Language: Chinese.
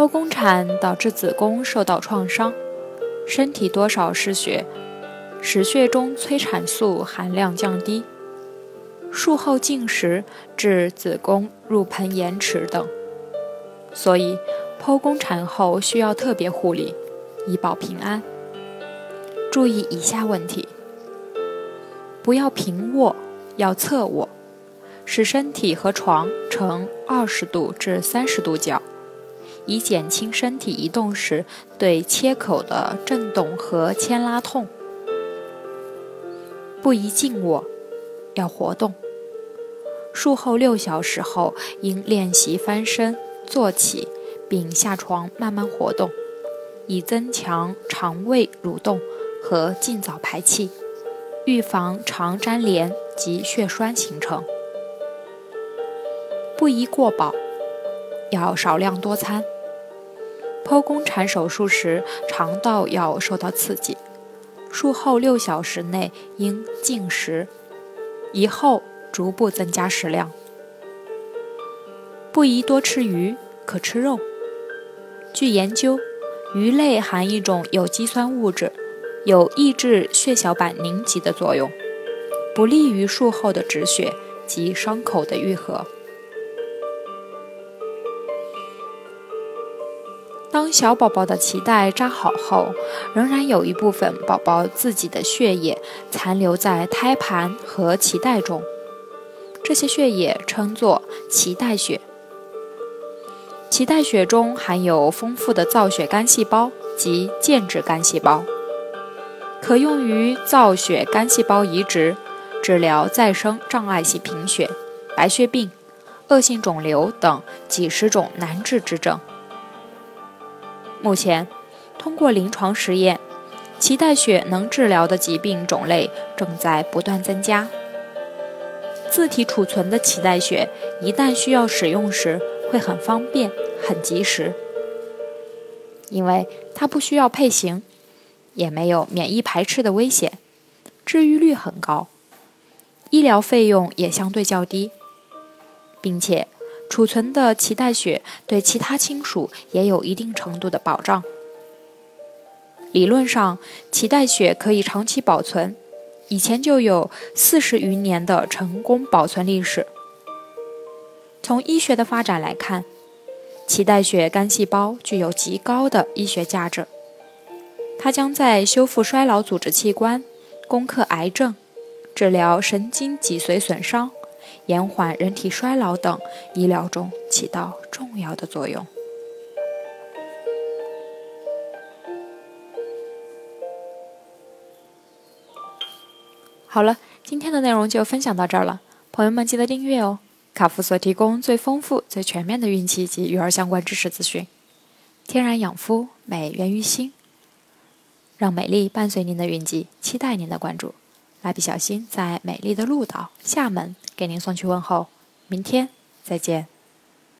剖宫产导致子宫受到创伤，身体多少失血，使血中催产素含量降低，术后进食致子宫入盆延迟等，所以剖宫产后需要特别护理，以保平安。注意以下问题：不要平卧，要侧卧，使身体和床呈二十度至三十度角。以减轻身体移动时对切口的震动和牵拉痛。不宜静卧，要活动。术后六小时后应练习翻身、坐起，并下床慢慢活动，以增强肠胃蠕动和尽早排气，预防肠粘连及血栓形成。不宜过饱。要少量多餐。剖宫产手术时，肠道要受到刺激。术后六小时内应禁食，以后逐步增加食量。不宜多吃鱼，可吃肉。据研究，鱼类含一种有机酸物质，有抑制血小板凝集的作用，不利于术后的止血及伤口的愈合。当小宝宝的脐带扎好后，仍然有一部分宝宝自己的血液残留在胎盘和脐带中，这些血液称作脐带血。脐带血中含有丰富的造血干细胞及间质干细胞，可用于造血干细胞移植、治疗再生障碍性贫血、白血病、恶性肿瘤等几十种难治之症。目前，通过临床实验，脐带血能治疗的疾病种类正在不断增加。自体储存的脐带血一旦需要使用时，会很方便、很及时，因为它不需要配型，也没有免疫排斥的危险，治愈率很高，医疗费用也相对较低，并且。储存的脐带血对其他亲属也有一定程度的保障。理论上，脐带血可以长期保存，以前就有四十余年的成功保存历史。从医学的发展来看，脐带血干细胞具有极高的医学价值，它将在修复衰老组织器官、攻克癌症、治疗神经脊髓损伤。延缓人体衰老等医疗中起到重要的作用。好了，今天的内容就分享到这儿了，朋友们记得订阅哦。卡夫所提供最丰富、最全面的孕期及育儿相关知识资讯，天然养肤，美源于心，让美丽伴随您的孕期，期待您的关注。蜡笔小新在美丽的鹭岛厦门给您送去问候，明天再见。